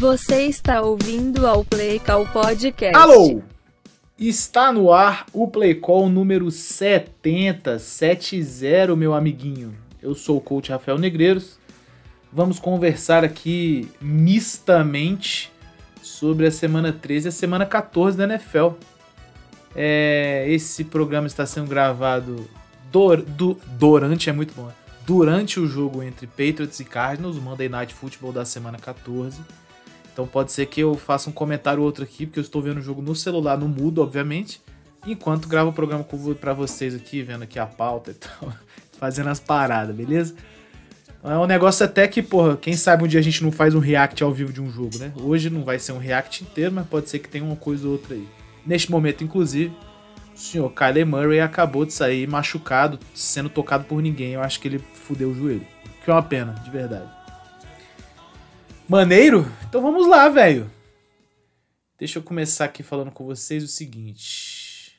Você está ouvindo ao Play Call Podcast. Alô! Está no ar o Play Call número 70, 70, meu amiguinho. Eu sou o coach Rafael Negreiros. Vamos conversar aqui mistamente sobre a semana 13 e a semana 14 da NFL. É, esse programa está sendo gravado du, durante, é muito bom, durante o jogo entre Patriots e Cardinals, o Monday Night Football da semana 14. Então pode ser que eu faça um comentário ou outro aqui, porque eu estou vendo o jogo no celular, no mudo, obviamente, enquanto gravo o programa para vocês aqui, vendo aqui a pauta e tal, fazendo as paradas, beleza? É um negócio até que, porra, quem sabe um dia a gente não faz um react ao vivo de um jogo, né? Hoje não vai ser um react inteiro, mas pode ser que tenha uma coisa ou outra aí. Neste momento, inclusive, o senhor Kyler Murray acabou de sair machucado, sendo tocado por ninguém. Eu acho que ele fudeu o joelho. Que é uma pena, de verdade. Maneiro? Então vamos lá, velho. Deixa eu começar aqui falando com vocês o seguinte.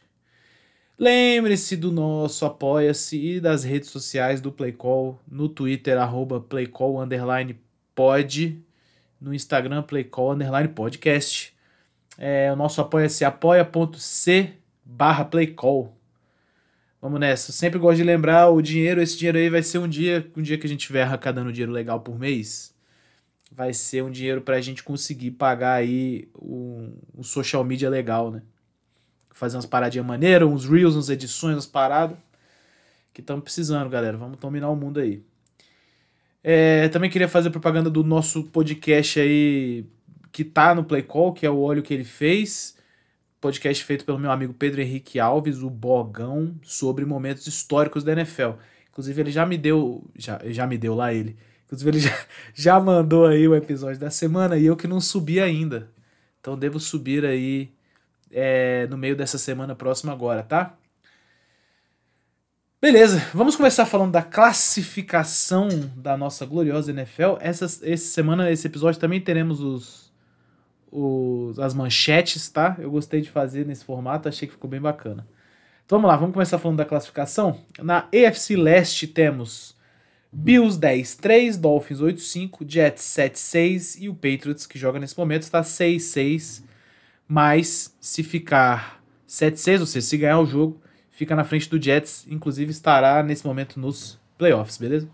Lembre-se do nosso Apoia-se e das redes sociais do Playcall, no Twitter, arroba Playcall, underline no Instagram, Playcall, underline podcast. É, o nosso Apoia-se, apoia.c barra Playcall. Vamos nessa. Sempre gosto de lembrar o dinheiro, esse dinheiro aí vai ser um dia, um dia que a gente tiver arrecadando dinheiro legal por mês vai ser um dinheiro para a gente conseguir pagar aí um, um, social media legal, né? Fazer umas paradinhas maneiras, uns reels, umas edições, umas paradas. Que estamos precisando, galera. Vamos dominar o mundo aí. É, também queria fazer propaganda do nosso podcast aí que tá no Play Call, que é o Olho que ele fez. Podcast feito pelo meu amigo Pedro Henrique Alves, o Bogão, sobre momentos históricos da NFL. Inclusive, ele já me deu. Já, já me deu lá ele Inclusive, ele já, já mandou aí o episódio da semana e eu que não subi ainda. Então, devo subir aí é, no meio dessa semana próxima agora, tá? Beleza, vamos começar falando da classificação da nossa gloriosa NFL. Essa, essa semana, esse episódio também teremos os, os, as manchetes, tá? Eu gostei de fazer nesse formato, achei que ficou bem bacana. Então vamos lá, vamos começar falando da classificação. Na EFC Leste temos Bills 10-3, Dolphins 8-5, Jets 7-6 e o Patriots, que joga nesse momento, está 6-6. Mas se ficar 7-6, ou seja, se ganhar o jogo, fica na frente do Jets, inclusive estará nesse momento nos playoffs, beleza?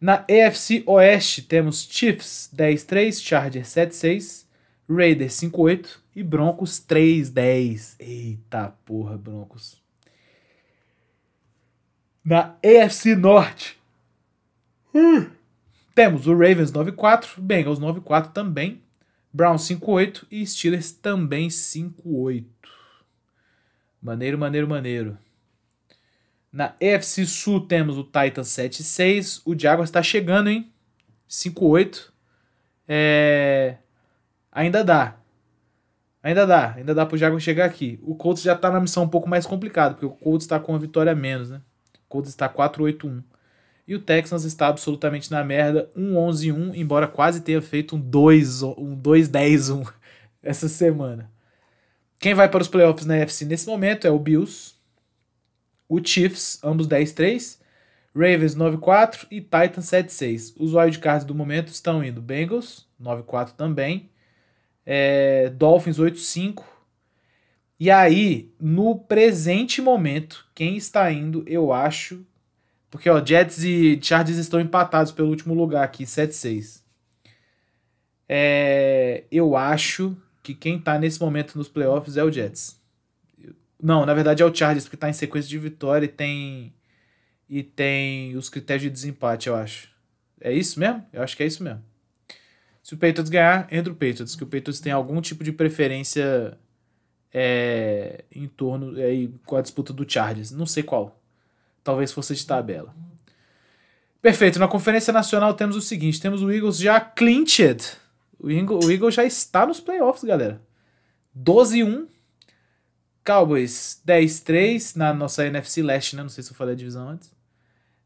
Na AFC Oeste temos Chiefs 10-3, Chargers 7-6, Raiders 5-8 e Broncos 3-10. Eita porra, Broncos. Na EFC Norte. Hum. Temos o Ravens 9-4, Bengals 9-4 também, Browns 5-8 e Steelers também 5-8. Maneiro, maneiro, maneiro. Na EFC Sul temos o Titans 7-6, o Jaguars está chegando, hein? 5-8. É... Ainda dá. Ainda dá, ainda dá pro Jaguars chegar aqui. O Colts já tá na missão um pouco mais complicada, porque o Colts está com uma vitória a menos, né? Colts está 4-8-1. E o Texans está absolutamente na merda, 1-11-1, embora quase tenha feito um 2-10-1 um essa semana. Quem vai para os playoffs na NFC nesse momento é o Bills, o Chiefs, ambos 10-3, Ravens 9-4 e Titans 7-6. Os wildcards do momento estão indo Bengals, 9-4 também, é, Dolphins 8-5, e aí, no presente momento, quem está indo, eu acho. Porque, ó, Jets e Chargers estão empatados pelo último lugar aqui, 7-6. É, eu acho que quem está nesse momento nos playoffs é o Jets. Não, na verdade é o Chargers, porque está em sequência de vitória e tem. E tem os critérios de desempate, eu acho. É isso mesmo? Eu acho que é isso mesmo. Se o Patriots ganhar, entra o Patriots, que o Patriots tem algum tipo de preferência é, em torno é, com a disputa do Chargers. Não sei qual. Talvez fosse de tabela. Perfeito. Na Conferência Nacional temos o seguinte: temos o Eagles já clinched. O Eagles, o já está nos playoffs, galera. 12-1. Cowboys 10-3 na nossa NFC Leste, né? Não sei se eu falei a divisão antes.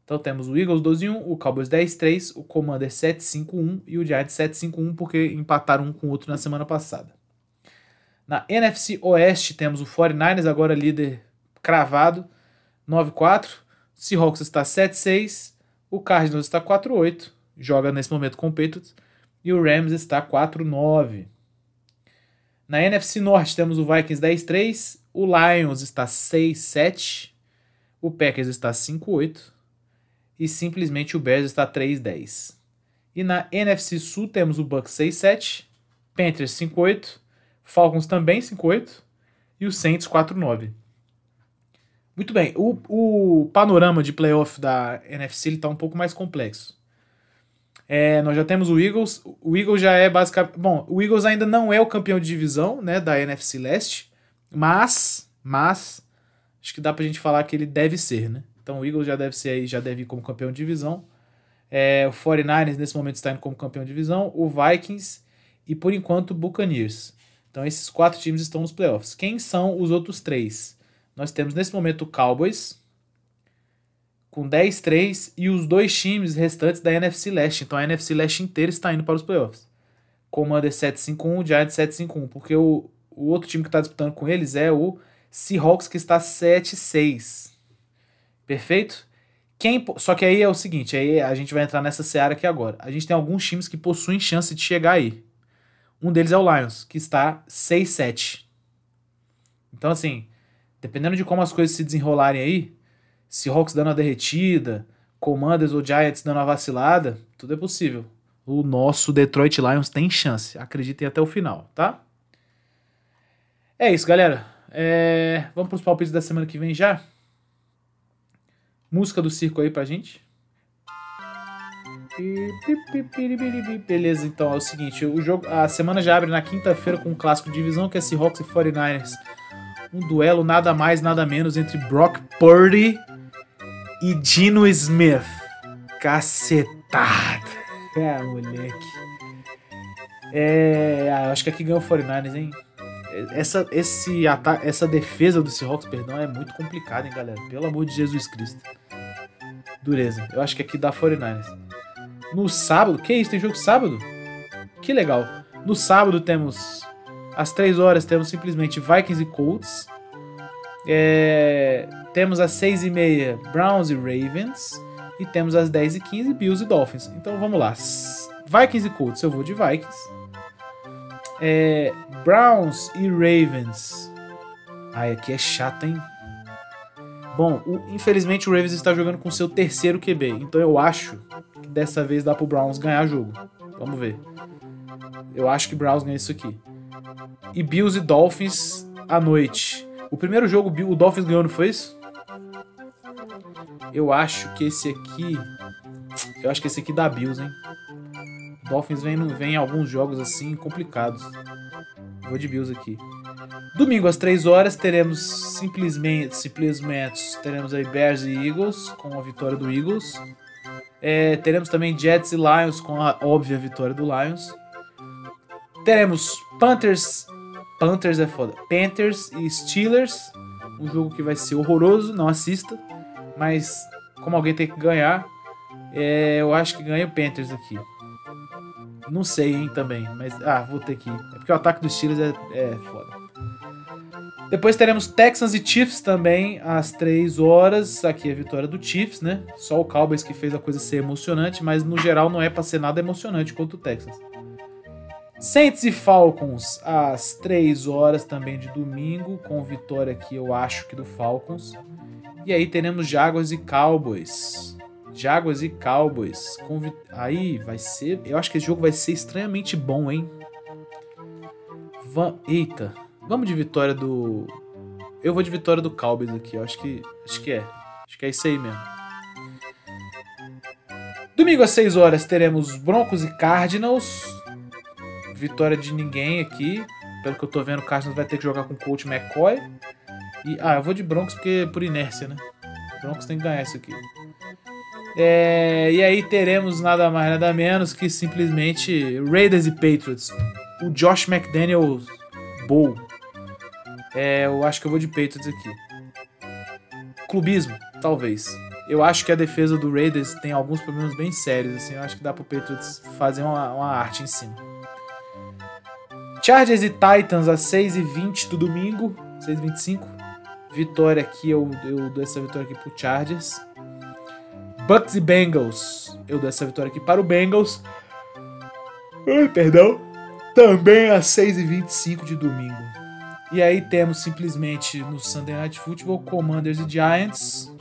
Então temos o Eagles 12-1, o Cowboys 10-3, o Commander 7-5-1 e o Giants 7-5-1 porque empataram um com o outro na semana passada. Na NFC Oeste temos o 49ers, agora líder cravado, 9-4. Seahawks está 7-6. O Cardinals está 4-8. Joga nesse momento com o Patriots. e o Rams está 4-9. Na NFC Norte temos o Vikings 10-3, o Lions está 6-7, o Packers está 5-8 e simplesmente o Bears está 3-10. E na NFC Sul temos o Bucks 6-7, Panthers 5-8, Falcons também 5-8 e o Saints 4-9. Muito bem, o, o panorama de playoff da NFC está um pouco mais complexo. É, nós já temos o Eagles. O Eagles já é basicamente. Bom, o Eagles ainda não é o campeão de divisão né, da NFC Leste, mas, mas acho que dá pra gente falar que ele deve ser, né? Então o Eagles já deve ser aí, já deve ir como campeão de divisão. É, o 49ers nesse momento está indo como campeão de divisão, o Vikings e por enquanto o Buccaneers. Então esses quatro times estão nos playoffs. Quem são os outros três? Nós temos nesse momento o Cowboys com 10-3 e os dois times restantes da NFC Leste. Então a NFC Leste inteira está indo para os playoffs. Commander 7-5-1, Giants 7-5-1, porque o, o outro time que está disputando com eles é o Seahawks que está 7-6. Perfeito? Quem, só que aí é o seguinte, aí a gente vai entrar nessa seara aqui agora. A gente tem alguns times que possuem chance de chegar aí. Um deles é o Lions, que está 6-7. Então, assim, dependendo de como as coisas se desenrolarem aí, Seahawks dando a derretida, Commanders ou Giants dando a vacilada, tudo é possível. O nosso Detroit Lions tem chance. Acreditem até o final, tá? É isso, galera. É... Vamos para os palpites da semana que vem já? Música do circo aí pra gente. Beleza, então é o seguinte, o jogo, a semana já abre na quinta-feira com um clássico divisão que é Seahawks e 49ers. Um duelo nada mais, nada menos entre Brock Purdy e Dino Smith. Cacetada. É, moleque. É, acho que aqui ganhou o 49ers, hein? Essa, esse essa defesa do Seahawks, perdão, é muito complicada, hein, galera? Pelo amor de Jesus Cristo. Dureza. Eu acho que aqui dá 49ers. No sábado, que isso? Tem jogo sábado? Que legal. No sábado temos. Às 3 horas temos simplesmente Vikings e Colts. É, temos às 6 e meia Browns e Ravens. E temos às 10 e 15 Bills e Dolphins. Então vamos lá. Vikings e Colts, eu vou de Vikings. É, Browns e Ravens. Ai, aqui é chato, hein? Bom, o, infelizmente o Ravens está jogando com seu terceiro QB. Então eu acho que dessa vez dá pro Browns ganhar jogo. Vamos ver. Eu acho que Browns ganha isso aqui. E Bills e Dolphins à noite. O primeiro jogo o Dolphins ganhou, não foi isso? Eu acho que esse aqui. Eu acho que esse aqui dá Bills, hein? Dolphins vem, vem em alguns jogos assim complicados. Vou de Bills aqui. Domingo às 3 horas teremos simplesmente, simplesmente teremos aí Bears e Eagles com a vitória do Eagles. É, teremos também Jets e Lions com a óbvia vitória do Lions. Teremos Panthers, Panthers é foda, Panthers e Steelers, um jogo que vai ser horroroso, não assista, mas como alguém tem que ganhar, é, eu acho que ganha o Panthers aqui. Não sei, hein, também, mas ah, vou ter que. É porque o ataque dos Steelers é, é foda. Depois teremos Texans e Chiefs também às 3 horas. Aqui é a vitória do Chiefs, né? Só o Cowboys que fez a coisa ser emocionante, mas no geral não é pra ser nada emocionante quanto o Texans. Saints e Falcons às 3 horas também de domingo, com vitória aqui, eu acho que do Falcons. E aí teremos Jaguars e Cowboys. Jaguars e Cowboys. Aí vai ser. Eu acho que esse jogo vai ser estranhamente bom, hein? Va... Eita, Vamos de vitória do. Eu vou de vitória do Cowboys aqui. Acho que. Acho que é. Acho que é isso aí mesmo. Domingo às 6 horas teremos Broncos e Cardinals. Vitória de ninguém aqui. Pelo que eu tô vendo, o Cardinals vai ter que jogar com o coach McCoy. E, ah, eu vou de Broncos porque por inércia, né? Broncos tem que ganhar isso aqui. É, e aí teremos nada mais nada menos que simplesmente Raiders e Patriots. O Josh McDaniels Bowl é, eu acho que eu vou de Patriots aqui. Clubismo, talvez. Eu acho que a defesa do Raiders tem alguns problemas bem sérios, assim. Eu acho que dá pro Patriots fazer uma, uma arte em cima. Chargers e Titans às 6h20 do domingo. 6h25. Vitória aqui, eu, eu dou essa vitória aqui pro Chargers. Bucks e Bengals. Eu dou essa vitória aqui para o Bengals. Ai, perdão. Também às 6h25 de domingo. E aí temos simplesmente no Sunday Night Football Commanders e Giants.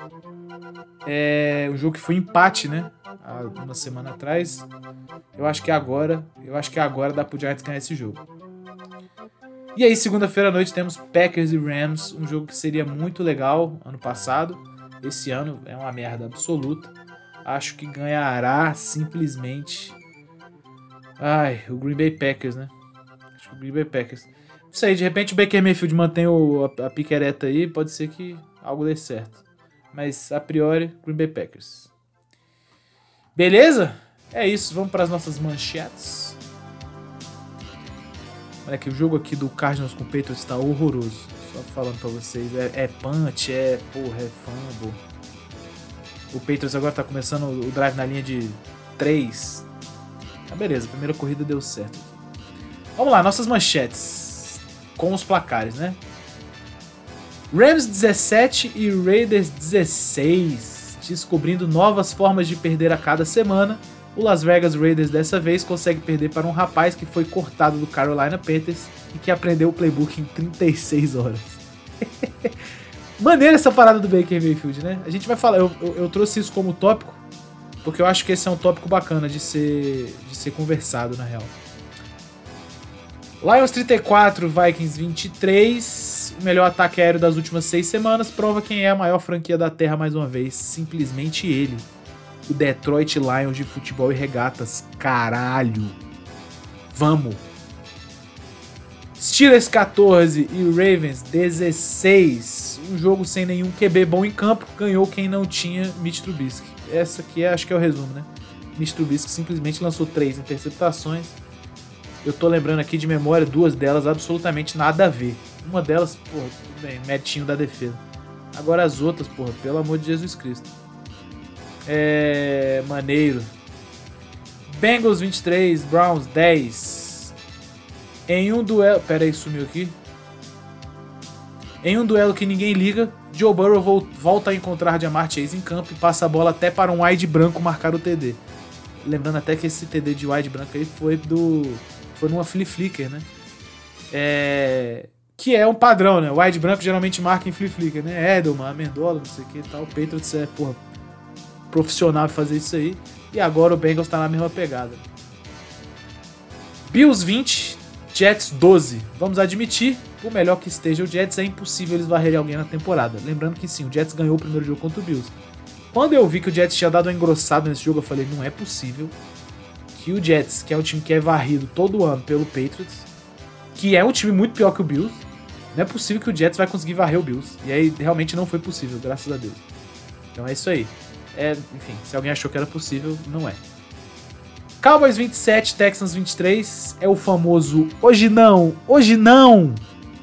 É o jogo que foi empate, né? Há uma semana atrás. Eu acho que agora, eu acho que agora dá pro Giants ganhar esse jogo. E aí, segunda-feira à noite, temos Packers e Rams, um jogo que seria muito legal ano passado. Esse ano é uma merda absoluta. Acho que ganhará simplesmente. Ai, o Green Bay Packers, né? Acho que o Green Bay Packers. Não sei, de repente o Baker Mayfield mantém o, a, a piquereta aí, pode ser que algo dê certo. Mas a priori, Green Bay Packers. Beleza? É isso, vamos para as nossas manchetes. Olha que o jogo aqui do Cardinals com o Patriots está horroroso. Só falando pra vocês. É, é punch, é porra, é fumble. O Patriots agora tá começando o drive na linha de 3. Ah, beleza, a primeira corrida deu certo. Vamos lá, nossas manchetes. Com os placares, né? Rams 17 e Raiders 16. Descobrindo novas formas de perder a cada semana o Las Vegas Raiders dessa vez consegue perder para um rapaz que foi cortado do Carolina Panthers e que aprendeu o playbook em 36 horas. Maneira essa parada do Baker Mayfield, né? A gente vai falar, eu, eu, eu, trouxe isso como tópico, porque eu acho que esse é um tópico bacana de ser, de ser conversado, na real. Lions 34, Vikings 23. O melhor ataque aéreo das últimas seis semanas prova quem é a maior franquia da Terra mais uma vez. Simplesmente ele o Detroit Lions de futebol e regatas. Caralho. Vamos. Steelers 14 e Ravens 16. Um jogo sem nenhum QB bom em campo. Ganhou quem não tinha Mitch Trubisky. Essa aqui é, acho que é o resumo, né? Mitch Trubisky simplesmente lançou três interceptações. Eu tô lembrando aqui de memória duas delas absolutamente nada a ver. Uma delas, porra, tudo bem, metinho da defesa. Agora as outras, porra, pelo amor de Jesus Cristo. É. Maneiro. Bengals 23, Browns 10. Em um duelo. Pera aí, sumiu aqui. Em um duelo que ninguém liga, Joe Burrow volta a encontrar Jamar Chase em campo e passa a bola até para um wide branco marcar o TD. Lembrando até que esse TD de wide branco aí foi do. Foi numa flea flicker, né? É. Que é um padrão, né? O wide branco geralmente marca em flea flicker, né? Edelman, Amendola, não sei o que e tal. O Patriots é, porra, profissional fazer isso aí. E agora o Bengals tá na mesma pegada. Bills 20, Jets 12. Vamos admitir, por melhor que esteja o Jets, é impossível eles varrerem alguém na temporada. Lembrando que sim, o Jets ganhou o primeiro jogo contra o Bills. Quando eu vi que o Jets tinha dado um engrossado nesse jogo, eu falei, não é possível que o Jets, que é um time que é varrido todo ano pelo Patriots, que é um time muito pior que o Bills, não é possível que o Jets vai conseguir varrer o Bills. E aí realmente não foi possível, graças a Deus. Então é isso aí. É, enfim, se alguém achou que era possível, não é. Cowboys 27, Texans 23 é o famoso hoje não, hoje não,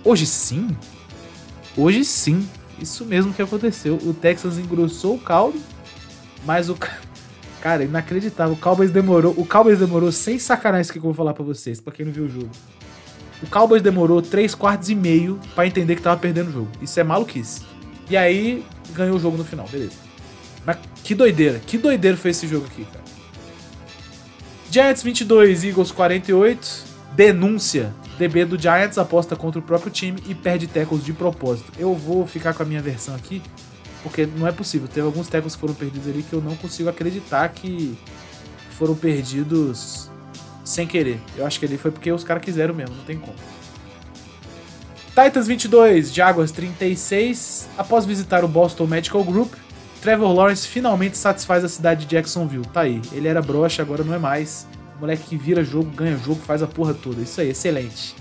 hoje sim, hoje sim. Isso mesmo que aconteceu. O Texans engrossou o caldo, mas o cara, inacreditável. O Cowboys demorou, o Cowboys demorou sem sacanagem que eu vou falar para vocês, para quem não viu o jogo. O Cowboys demorou 3 quartos e meio para entender que tava perdendo o jogo. Isso é maluquice. E aí ganhou o jogo no final, beleza. Mas que doideira, que doideira foi esse jogo aqui, cara. Giants 22, Eagles 48. Denúncia. DB do Giants aposta contra o próprio time e perde tackles de propósito. Eu vou ficar com a minha versão aqui, porque não é possível. Teve alguns tackles que foram perdidos ali que eu não consigo acreditar que foram perdidos sem querer. Eu acho que ali foi porque os caras quiseram mesmo, não tem como. Titans 22, Jaguars 36. Após visitar o Boston Medical Group, Trevor Lawrence finalmente satisfaz a cidade de Jacksonville. Tá aí. Ele era broxa, agora não é mais. moleque que vira jogo, ganha jogo, faz a porra toda. Isso aí, excelente.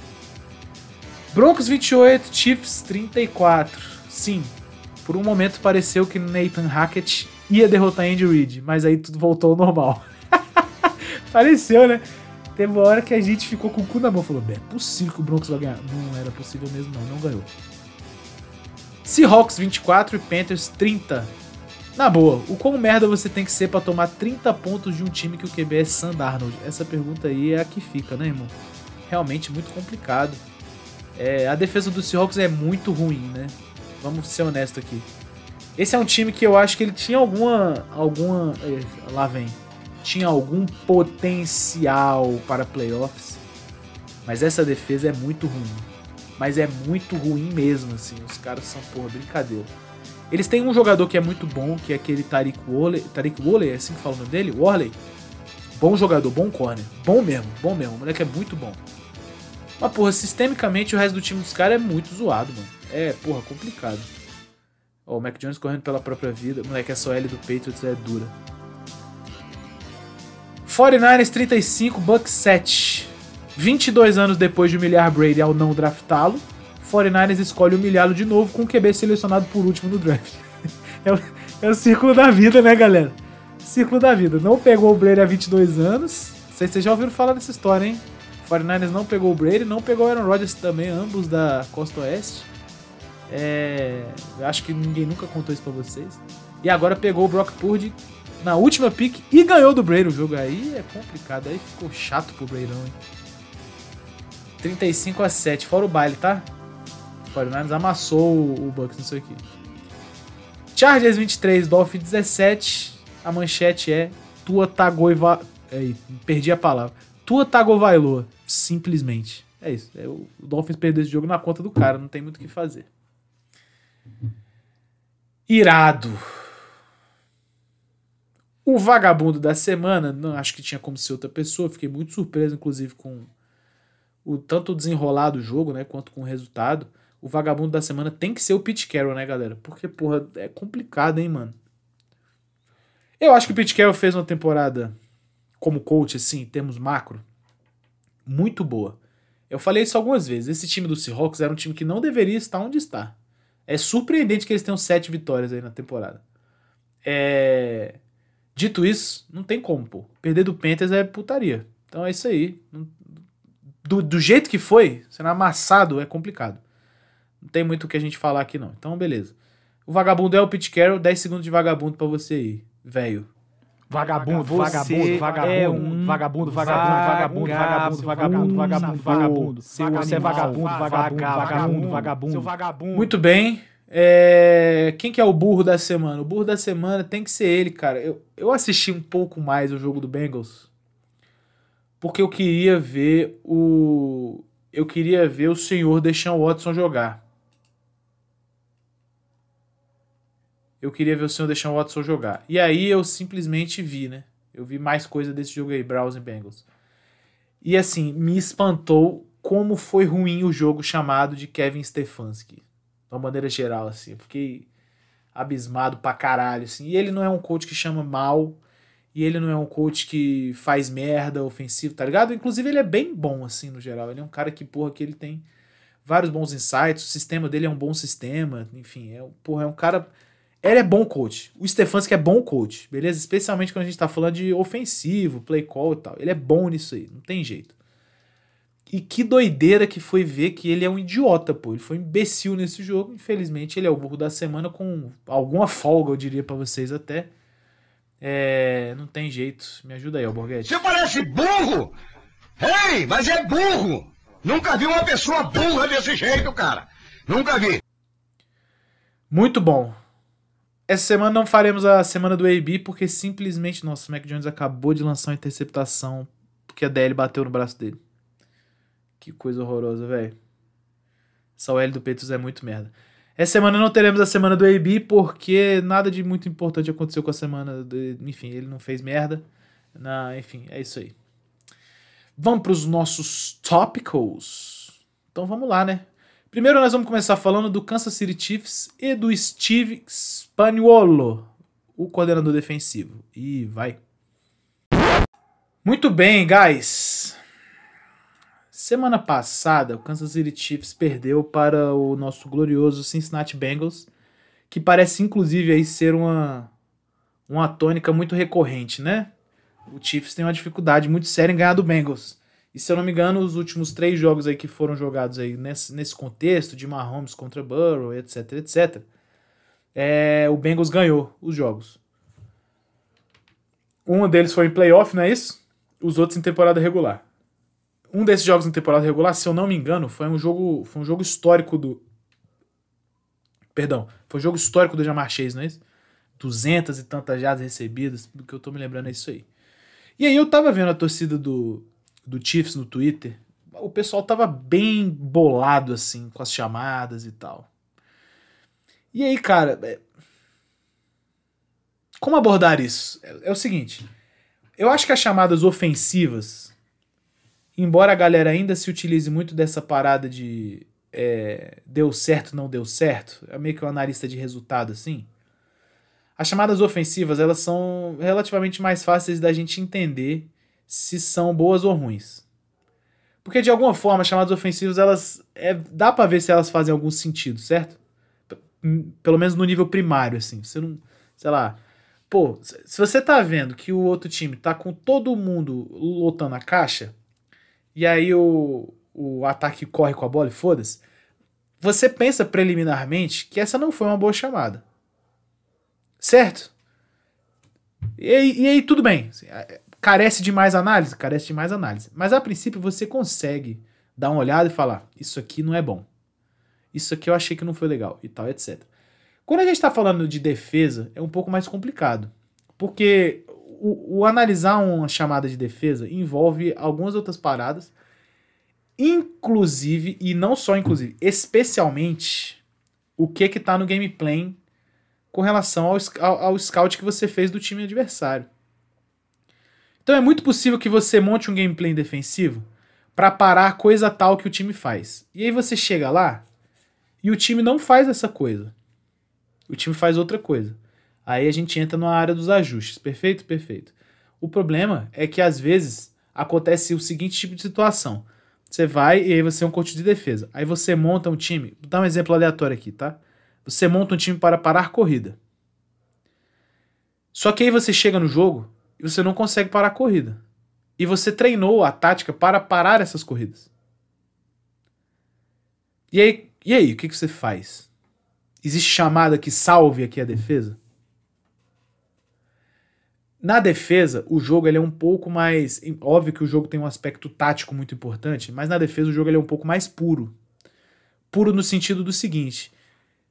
Broncos 28, Chiefs 34. Sim, por um momento pareceu que Nathan Hackett ia derrotar Andy Reid, mas aí tudo voltou ao normal. Pareceu, né? Teve uma hora que a gente ficou com o cu na mão. Falou, é possível que o Broncos vai ganhar. Não era possível mesmo, não. Não ganhou. Seahawks 24 e Panthers 30. Na boa, o quão merda você tem que ser para tomar 30 pontos de um time que o QB é Sam Darnold? Essa pergunta aí é a que fica, né, irmão? Realmente muito complicado. É, a defesa do Seahawks é muito ruim, né? Vamos ser honestos aqui. Esse é um time que eu acho que ele tinha alguma. alguma. É, lá vem. tinha algum potencial para playoffs, mas essa defesa é muito ruim. Mas é muito ruim mesmo, assim. Os caras são, porra, brincadeira. Eles têm um jogador que é muito bom, que é aquele Tariq Woolley. Tariq Woolley, é assim que fala o nome dele? Worley. Bom jogador, bom corner. Bom mesmo, bom mesmo. O moleque é muito bom. Mas, porra, sistemicamente o resto do time dos caras é muito zoado, mano. É, porra, complicado. Ó, o Mac Jones correndo pela própria vida. Moleque, essa OL do Patriots é dura. 49ers 35, Bucks 7. 22 anos depois de humilhar Brady ao não draftá-lo, 49ers escolhe humilhá-lo de novo com o QB selecionado por último no draft. é, o, é o círculo da vida, né, galera? Círculo da vida. Não pegou o Brady há 22 anos. Vocês já ouviram falar dessa história, hein? 49ers não pegou o Brady, não pegou o Aaron Rodgers também, ambos da Costa Oeste. É, acho que ninguém nunca contou isso pra vocês. E agora pegou o Brock Purdy na última pick e ganhou do Brady o jogo. Aí é complicado, aí ficou chato pro Braidão, hein? 35 a 7, fora o baile, tá? O 49 amassou o Bucks nisso aqui. Chargers 23, Dolphins 17. A manchete é Tua Tagoiva... É, perdi a palavra. Tua Tagovailoa. Simplesmente. É isso. É, o Dolphins perdeu esse jogo na conta do cara. Não tem muito o que fazer. Irado. O vagabundo da semana, não acho que tinha como ser outra pessoa, fiquei muito surpreso, inclusive, com o tanto desenrolado do jogo, né, quanto com o resultado. O vagabundo da semana tem que ser o Pete Carroll, né, galera? Porque, porra, é complicado, hein, mano. Eu acho que o Pete Carroll fez uma temporada como coach, assim, em termos macro, muito boa. Eu falei isso algumas vezes. Esse time do Seahawks era um time que não deveria estar onde está. É surpreendente que eles tenham sete vitórias aí na temporada. É... Dito isso, não tem como, pô. Perder do Panthers é putaria. Então é isso aí. Do, do jeito que foi, sendo amassado, é complicado. Não tem muito o que a gente falar aqui, não. Então, beleza. O vagabundo é o Pete Carroll, 10 segundos de vagabundo para você aí, velho. Vagabundo, vagabundo, vagabundo, é um vagabundo, vagabundo, vagabundo, vagabundo, vagabundo, vagabundo, vagabundo. Você é vagabundo, vagabundo, vagabundo, vagabundo. Vagabundo. Muito bem. É... Quem que é o burro da semana? O burro da semana tem que ser ele, cara. Eu, eu assisti um pouco mais o jogo do Bengals porque eu queria ver o eu queria ver o senhor Deshaun Watson jogar. Eu queria ver o senhor deixar o Watson jogar. E aí eu simplesmente vi, né? Eu vi mais coisa desse jogo aí, Browns e Bengals. E assim, me espantou como foi ruim o jogo chamado de Kevin Stefanski. De uma maneira geral, assim. Eu fiquei abismado pra caralho, assim. E ele não é um coach que chama mal. E ele não é um coach que faz merda ofensivo, tá ligado? Inclusive, ele é bem bom, assim, no geral. Ele é um cara que, porra, que ele tem vários bons insights. O sistema dele é um bom sistema. Enfim, é, porra, é um cara ele é bom coach. O Stefanski é bom coach, beleza? Especialmente quando a gente tá falando de ofensivo, play call e tal. Ele é bom nisso aí, não tem jeito. E que doideira que foi ver que ele é um idiota, pô. Ele foi um imbecil nesse jogo. Infelizmente, ele é o burro da semana com alguma folga, eu diria para vocês até. É, não tem jeito. Me ajuda aí, Alborguete. Você parece burro! Ei, mas é burro! Nunca vi uma pessoa burra desse jeito, cara. Nunca vi. Muito bom. Essa semana não faremos a semana do AB porque simplesmente, nossa, o Mac Jones acabou de lançar uma interceptação porque a DL bateu no braço dele. Que coisa horrorosa, velho. Essa OL do Peitos é muito merda. Essa semana não teremos a semana do AB porque nada de muito importante aconteceu com a semana. De, enfim, ele não fez merda. Na, enfim, é isso aí. Vamos para os nossos tópicos. Então vamos lá, né? Primeiro nós vamos começar falando do Kansas City Chiefs e do Steve Spagnuolo, o coordenador defensivo. E vai. Muito bem, guys. Semana passada, o Kansas City Chiefs perdeu para o nosso glorioso Cincinnati Bengals, que parece inclusive aí ser uma uma tônica muito recorrente, né? O Chiefs tem uma dificuldade muito séria em ganhar do Bengals. E se eu não me engano, os últimos três jogos aí que foram jogados aí nesse, nesse contexto de Mahomes contra Burrow, etc, etc, é, o Bengals ganhou os jogos. Um deles foi em playoff, não é isso? Os outros em temporada regular. Um desses jogos em temporada regular, se eu não me engano, foi um jogo, foi um jogo histórico do. Perdão, foi um jogo histórico do Jamar Chase, não é isso? 200 e tantas jardas recebidas, do que eu tô me lembrando é isso aí. E aí eu tava vendo a torcida do, do Chiefs no Twitter. O pessoal tava bem bolado, assim, com as chamadas e tal. E aí, cara, é... como abordar isso? É, é o seguinte. Eu acho que as chamadas ofensivas, embora a galera ainda se utilize muito dessa parada de é, deu certo, não deu certo, é meio que um analista de resultado assim. As chamadas ofensivas, elas são relativamente mais fáceis da gente entender se são boas ou ruins. Porque de alguma forma, as chamadas ofensivas, elas é, dá para ver se elas fazem algum sentido, certo? Pelo menos no nível primário assim. Você não, sei lá, Pô, se você tá vendo que o outro time tá com todo mundo lotando a caixa, e aí o, o ataque corre com a bola e foda-se, você pensa preliminarmente que essa não foi uma boa chamada. Certo? E, e aí tudo bem. Carece de mais análise? Carece de mais análise. Mas a princípio você consegue dar uma olhada e falar: Isso aqui não é bom. Isso aqui eu achei que não foi legal. E tal, etc. Quando a gente está falando de defesa, é um pouco mais complicado. Porque o, o, analisar uma chamada de defesa envolve algumas outras paradas, inclusive, e não só inclusive, especialmente o que que tá no gameplay com relação ao, ao, ao scout que você fez do time adversário. Então é muito possível que você monte um gameplay defensivo para parar coisa tal que o time faz. E aí você chega lá e o time não faz essa coisa o time faz outra coisa. Aí a gente entra na área dos ajustes. Perfeito? Perfeito. O problema é que às vezes acontece o seguinte tipo de situação. Você vai e aí você é um coach de defesa. Aí você monta um time. Vou dar um exemplo aleatório aqui, tá? Você monta um time para parar corrida. Só que aí você chega no jogo e você não consegue parar a corrida. E você treinou a tática para parar essas corridas. E aí, e aí o que, que você faz? Existe chamada que salve aqui a defesa? Na defesa, o jogo ele é um pouco mais. Óbvio que o jogo tem um aspecto tático muito importante, mas na defesa o jogo ele é um pouco mais puro. Puro no sentido do seguinte: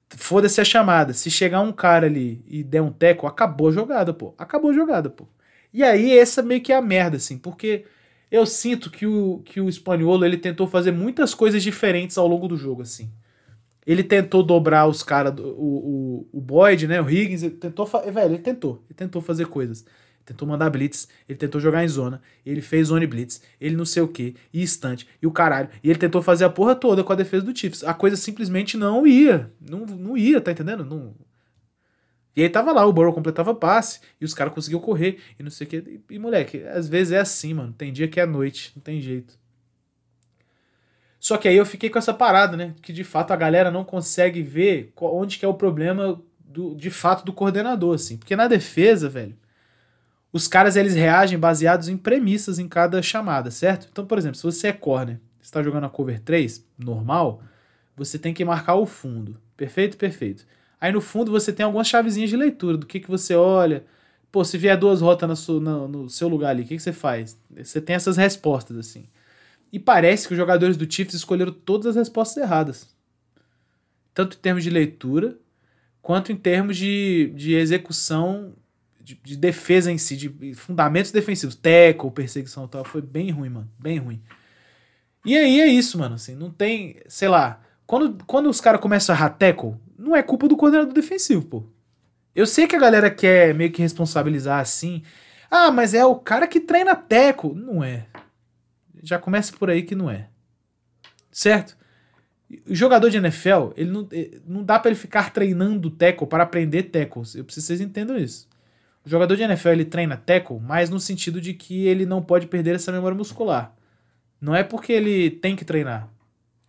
foda-se a chamada. Se chegar um cara ali e der um teco, acabou a jogada, pô. Acabou a jogada, pô. E aí, essa meio que é a merda, assim, porque eu sinto que o, que o espanhol ele tentou fazer muitas coisas diferentes ao longo do jogo, assim. Ele tentou dobrar os caras, o, o, o Boyd, né? O Higgins, ele tentou, velho, ele tentou, ele tentou fazer coisas. Tentou mandar blitz, ele tentou jogar em zona, ele fez zone blitz, ele não sei o que, e instante, e o caralho. E ele tentou fazer a porra toda com a defesa do Chiefs. A coisa simplesmente não ia, não, não ia, tá entendendo? Não, e aí tava lá, o Burrow completava passe, e os caras conseguiam correr, e não sei o que. E, moleque, às vezes é assim, mano. Tem dia que é noite, não tem jeito. Só que aí eu fiquei com essa parada, né? Que de fato a galera não consegue ver onde que é o problema do, de fato do coordenador, assim. Porque na defesa, velho, os caras eles reagem baseados em premissas em cada chamada, certo? Então, por exemplo, se você é corner, está jogando a cover 3, normal, você tem que marcar o fundo. Perfeito? Perfeito. Aí no fundo você tem algumas chavezinhas de leitura do que, que você olha. Pô, se vier duas rotas no seu, no, no seu lugar ali, o que, que você faz? Você tem essas respostas, assim. E parece que os jogadores do Chiefs escolheram todas as respostas erradas. Tanto em termos de leitura, quanto em termos de, de execução, de, de defesa em si, de fundamentos defensivos. Tackle, perseguição e tal. Foi bem ruim, mano. Bem ruim. E aí é isso, mano. Assim, não tem. Sei lá. Quando, quando os caras começam a errar tackle, não é culpa do coordenador defensivo, pô. Eu sei que a galera quer meio que responsabilizar assim. Ah, mas é o cara que treina teco. Não é. Já começa por aí que não é. Certo? O jogador de NFL, ele não, eh, não dá para ele ficar treinando tackle para aprender tackle. Eu preciso que vocês entendam isso. O jogador de NFL, ele treina tackle, mas no sentido de que ele não pode perder essa memória muscular. Não é porque ele tem que treinar.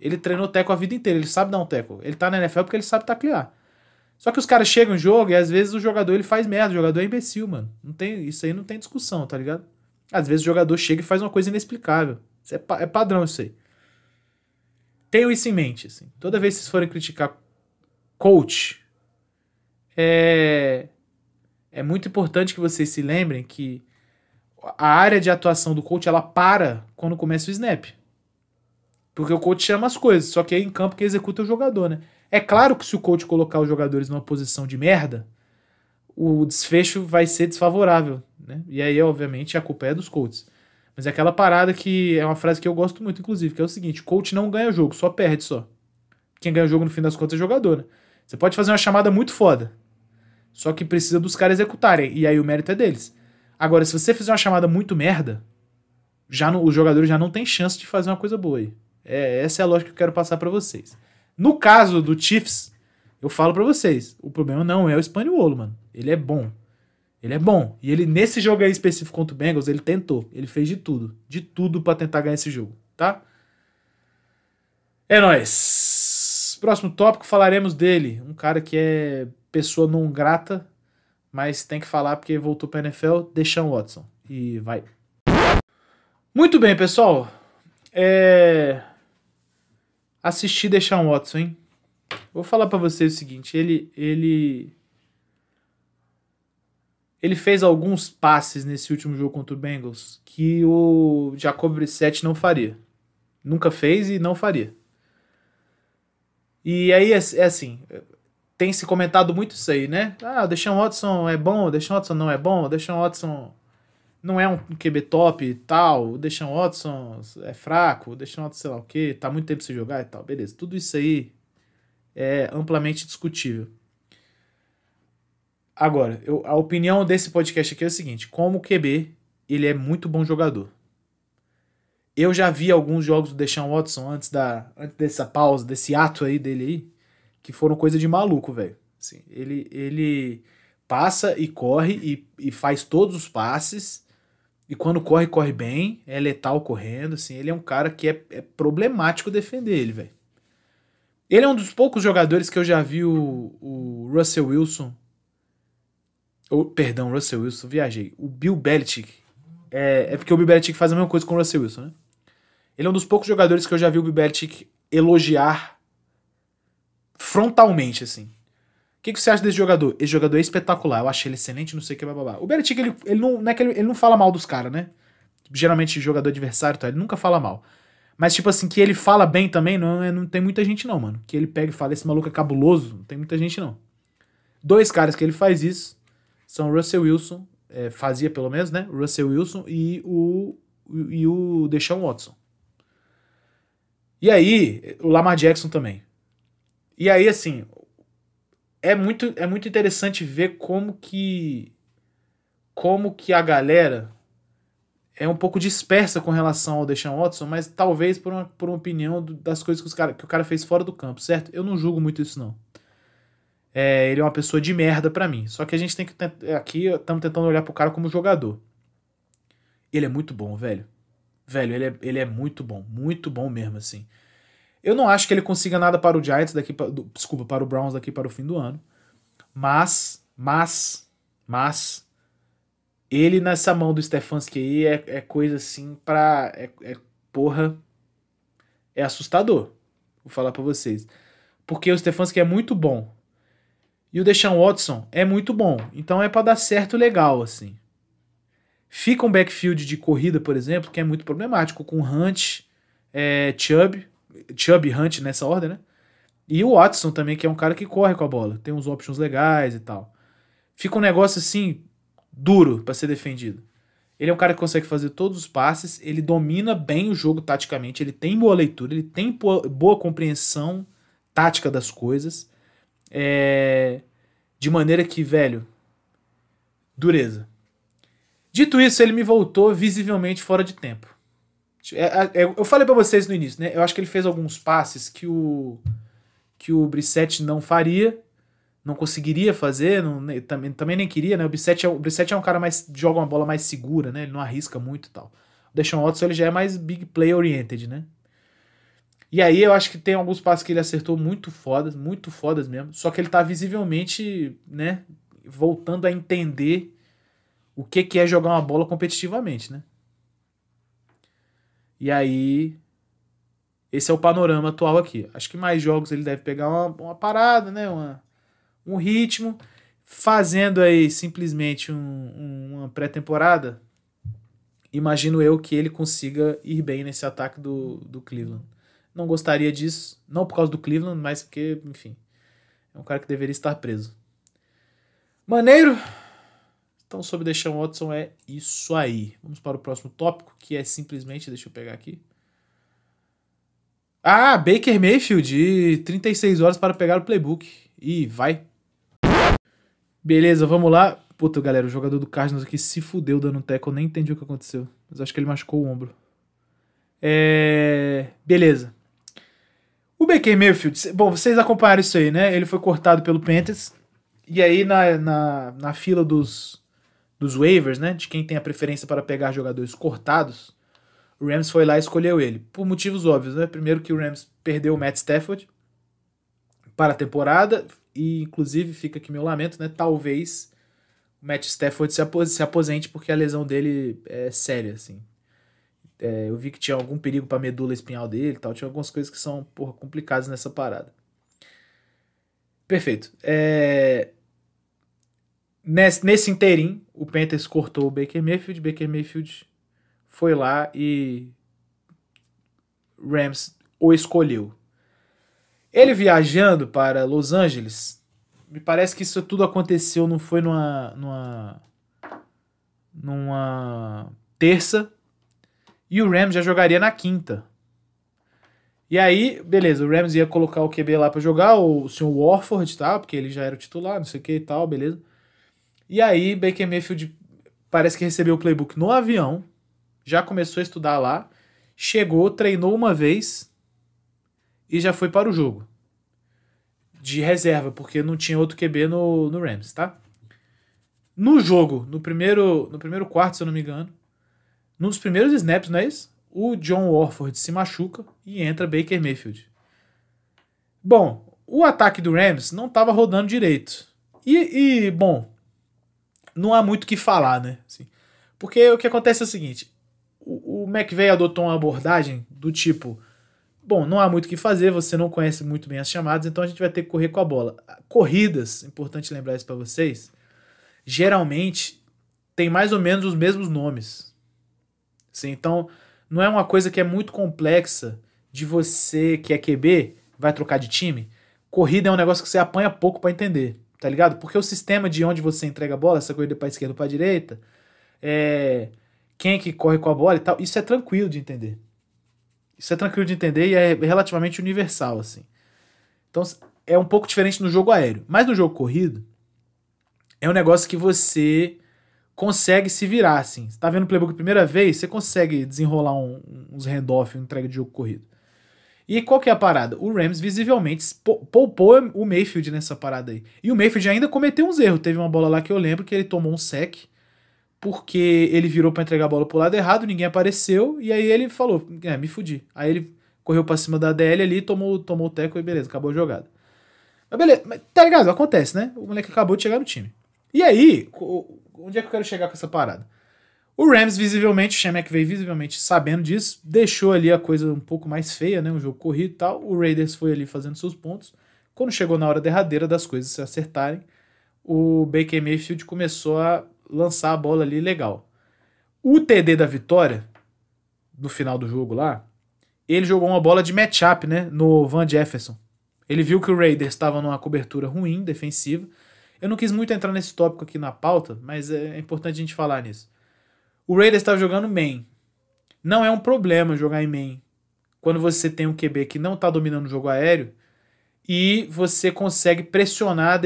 Ele treinou tackle a vida inteira, ele sabe dar um tackle. Ele tá na NFL porque ele sabe taclear. Só que os caras chegam no jogo e às vezes o jogador ele faz merda, o jogador é imbecil, mano. Não tem, isso aí não tem discussão, tá ligado? Às vezes o jogador chega e faz uma coisa inexplicável. Isso é, é padrão isso aí. Tenham isso em mente. Assim. Toda vez que vocês forem criticar coach, é, é muito importante que vocês se lembrem que a área de atuação do coach ela para quando começa o snap. Porque o coach chama as coisas, só que é em campo que executa o jogador, né? É claro que se o coach colocar os jogadores numa posição de merda, o desfecho vai ser desfavorável né? E aí, obviamente, a culpa é dos Colts. Mas é aquela parada que é uma frase que eu gosto muito, inclusive, que é o seguinte: coach não ganha jogo, só perde só. Quem ganha o jogo no fim das contas é jogador, né? Você pode fazer uma chamada muito foda. Só que precisa dos caras executarem. E aí o mérito é deles. Agora, se você fizer uma chamada muito merda, já os jogadores já não tem chance de fazer uma coisa boa aí. É, essa é a lógica que eu quero passar para vocês. No caso do Chiefs, eu falo para vocês, o problema não é o Spaniolo, mano. Ele é bom. Ele é bom. E ele, nesse jogo aí específico contra o Bengals, ele tentou. Ele fez de tudo. De tudo para tentar ganhar esse jogo, tá? É nóis. Próximo tópico, falaremos dele. Um cara que é pessoa não grata, mas tem que falar porque voltou pra NFL, Deshaun Watson. E vai. Muito bem, pessoal. É... Assisti Deshaun Watson, hein? Vou falar para vocês o seguinte, ele... ele ele fez alguns passes nesse último jogo contra o Bengals que o Jacob Brissett não faria. Nunca fez e não faria. E aí é, é, assim, tem se comentado muito isso aí, né? Ah, o Deshaun Watson é bom, o Deshaun Watson não é bom, o Deshaun Watson não é um QB top e tal, o Deshaun Watson é fraco, o Deshaun Watson sei lá o que, tá muito tempo sem jogar e tal, beleza. Tudo isso aí é amplamente discutível. Agora, eu, a opinião desse podcast aqui é o seguinte: como QB, ele é muito bom jogador. Eu já vi alguns jogos do Deshaun Watson antes, da, antes dessa pausa, desse ato aí dele aí, que foram coisa de maluco, velho. Assim, ele, ele passa e corre e, e faz todos os passes. E quando corre, corre bem. É letal correndo. Assim, ele é um cara que é, é problemático defender ele, velho. Ele é um dos poucos jogadores que eu já vi o, o Russell Wilson Oh, perdão, Russell Wilson, viajei. O Bill Belichick. É, é porque o Bill Belichick faz a mesma coisa com o Russell Wilson, né? Ele é um dos poucos jogadores que eu já vi o Bill Belichick elogiar frontalmente, assim. O que, que você acha desse jogador? Esse jogador é espetacular, eu achei ele excelente, não sei o que, blá. O Belichick, ele, ele, não, não é que ele, ele não fala mal dos caras, né? Geralmente, jogador adversário, tá, ele nunca fala mal. Mas, tipo assim, que ele fala bem também, não, é, não tem muita gente não, mano. Que ele pega e fala, esse maluco é cabuloso, não tem muita gente não. Dois caras que ele faz isso, são Russell Wilson, é, fazia pelo menos, né? Russell Wilson e o, e o Deshaun Watson. E aí, o Lamar Jackson também. E aí, assim, é muito, é muito interessante ver como que como que a galera é um pouco dispersa com relação ao Deshaun Watson, mas talvez por uma, por uma opinião das coisas que, os cara, que o cara fez fora do campo, certo? Eu não julgo muito isso, não é, ele é uma pessoa de merda para mim. Só que a gente tem que. Aqui estamos tentando olhar pro cara como jogador. Ele é muito bom, velho. Velho, ele é, ele é muito bom. Muito bom mesmo, assim. Eu não acho que ele consiga nada para o Giants daqui. Desculpa, para o Browns daqui para o fim do ano. Mas, mas, mas. Ele nessa mão do Stefanski aí é, é coisa assim pra. É, é, porra. É assustador. Vou falar para vocês. Porque o Stefanski é muito bom. E o Deshaun Watson é muito bom. Então é para dar certo legal, assim. Fica um backfield de corrida, por exemplo, que é muito problemático, com Hunt, é, Chubb, Chubb Hunt nessa ordem, né? E o Watson também, que é um cara que corre com a bola. Tem uns options legais e tal. Fica um negócio assim, duro para ser defendido. Ele é um cara que consegue fazer todos os passes, ele domina bem o jogo taticamente, ele tem boa leitura, ele tem boa compreensão tática das coisas. É, de maneira que, velho, dureza. Dito isso, ele me voltou visivelmente fora de tempo. É, é, é eu falei para vocês no início, né? Eu acho que ele fez alguns passes que o que o Brissette não faria, não conseguiria fazer, não, também, também nem queria, né? O Brissette, é, o é um cara mais joga uma bola mais segura, né? Ele não arrisca muito e tal. O Deshaun Watson ele já é mais big play oriented, né? E aí eu acho que tem alguns passos que ele acertou muito fodas, muito fodas mesmo. Só que ele tá visivelmente, né, voltando a entender o que, que é jogar uma bola competitivamente, né? E aí. Esse é o panorama atual aqui. Acho que mais jogos ele deve pegar uma, uma parada, né? Uma, um ritmo. Fazendo aí simplesmente um, um, uma pré-temporada. Imagino eu que ele consiga ir bem nesse ataque do, do Cleveland. Não gostaria disso, não por causa do Cleveland, mas porque, enfim, é um cara que deveria estar preso. Maneiro, Então, sobre Deshaun Watson é isso aí. Vamos para o próximo tópico, que é simplesmente, deixa eu pegar aqui. Ah, Baker Mayfield, e 36 horas para pegar o playbook. E vai. Beleza, vamos lá. Puta, galera, o jogador do Cardinals aqui se fudeu dando um teco, eu nem entendi o que aconteceu. Mas acho que ele machucou o ombro. É... Beleza. O Baker Mayfield, bom, vocês acompanharam isso aí, né? Ele foi cortado pelo Panthers. E aí, na, na, na fila dos, dos waivers, né? De quem tem a preferência para pegar jogadores cortados, o Rams foi lá e escolheu ele. Por motivos óbvios, né? Primeiro que o Rams perdeu o Matt Stafford para a temporada. E, inclusive, fica aqui meu lamento, né? Talvez o Matt Stafford se aposente porque a lesão dele é séria, assim. É, eu vi que tinha algum perigo para a medula espinhal dele tal. Tinha algumas coisas que são, porra, complicadas nessa parada. Perfeito. É... Nesse, nesse interim, o Panthers cortou o Baker Mayfield. Baker Mayfield foi lá e Rams o escolheu. Ele viajando para Los Angeles, me parece que isso tudo aconteceu, não foi numa, numa, numa terça, e o Rams já jogaria na quinta. E aí, beleza, o Rams ia colocar o QB lá para jogar, o senhor Warford, tá? Porque ele já era o titular, não sei o que e tal, beleza. E aí, Baker Mayfield parece que recebeu o playbook no avião, já começou a estudar lá, chegou, treinou uma vez e já foi para o jogo. De reserva, porque não tinha outro QB no, no Rams, tá? No jogo, no primeiro, no primeiro quarto, se eu não me engano, nos primeiros snaps, não é isso? O John Warford se machuca e entra Baker Mayfield. Bom, o ataque do Rams não estava rodando direito. E, e, bom, não há muito o que falar, né? Assim, porque o que acontece é o seguinte: o, o McVeigh adotou uma abordagem do tipo: bom, não há muito o que fazer, você não conhece muito bem as chamadas, então a gente vai ter que correr com a bola. Corridas, importante lembrar isso para vocês, geralmente tem mais ou menos os mesmos nomes. Sim, então não é uma coisa que é muito complexa de você que é QB vai trocar de time. Corrida é um negócio que você apanha pouco para entender, tá ligado? Porque o sistema de onde você entrega a bola, essa corrida para esquerda ou para direita, é quem é que corre com a bola e tal, isso é tranquilo de entender. Isso é tranquilo de entender e é relativamente universal, assim. Então é um pouco diferente no jogo aéreo. Mas no jogo corrido, é um negócio que você consegue se virar, assim. Você tá vendo o playbook a primeira vez, você consegue desenrolar um, uns handoff, uma entrega de jogo corrido. E qual que é a parada? O Rams visivelmente poupou o Mayfield nessa parada aí. E o Mayfield ainda cometeu uns erros. Teve uma bola lá que eu lembro que ele tomou um sec porque ele virou para entregar a bola pro lado errado, ninguém apareceu, e aí ele falou, é, me fudi. Aí ele correu para cima da DL ali, tomou, tomou o teco e beleza, acabou a jogada. Mas beleza, mas, tá ligado? Acontece, né? O moleque acabou de chegar no time. E aí, onde é que eu quero chegar com essa parada? O Rams, visivelmente, o Shemek veio visivelmente sabendo disso, deixou ali a coisa um pouco mais feia, né? Um jogo corrido e tal. O Raiders foi ali fazendo seus pontos. Quando chegou na hora derradeira das coisas se acertarem, o Baker Mayfield começou a lançar a bola ali legal. O TD da vitória, no final do jogo lá, ele jogou uma bola de matchup, né, no Van Jefferson. Ele viu que o Raiders estava numa cobertura ruim, defensiva. Eu não quis muito entrar nesse tópico aqui na pauta, mas é importante a gente falar nisso. O Raiders estava jogando main. Não é um problema jogar em main quando você tem um QB que não está dominando o jogo aéreo e você consegue pressionar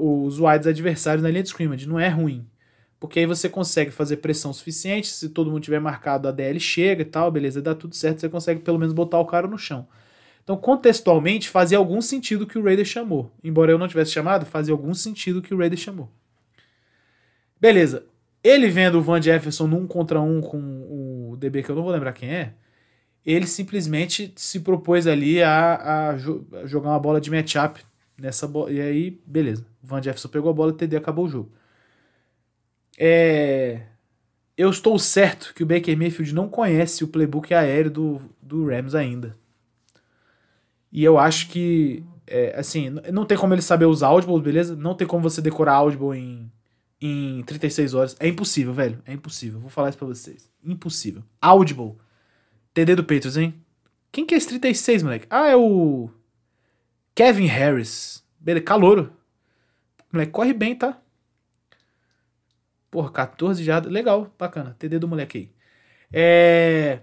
os wides adversários na linha de scrimmage. Não é ruim. Porque aí você consegue fazer pressão suficiente, se todo mundo tiver marcado, a DL chega e tal, beleza, dá tudo certo, você consegue pelo menos botar o cara no chão. Então, contextualmente, fazia algum sentido que o Raider chamou. Embora eu não tivesse chamado, fazia algum sentido que o Raider chamou. Beleza. Ele vendo o Van Jefferson num contra um com o DB, que eu não vou lembrar quem é, ele simplesmente se propôs ali a, a, a jogar uma bola de matchup nessa bola. E aí, beleza. O Van Jefferson pegou a bola, TD acabou o jogo. É, eu estou certo que o Baker Mayfield não conhece o playbook aéreo do, do Rams ainda. E eu acho que, é, assim, não tem como ele saber os audibles, beleza? Não tem como você decorar audible em, em 36 horas. É impossível, velho. É impossível. Vou falar isso pra vocês. Impossível. Audible. TD do Patriots, hein? Quem que é esse 36, moleque? Ah, é o. Kevin Harris. Beleza, calouro. Moleque, corre bem, tá? Porra, 14 jardas. Legal, bacana. TD do moleque aí. É.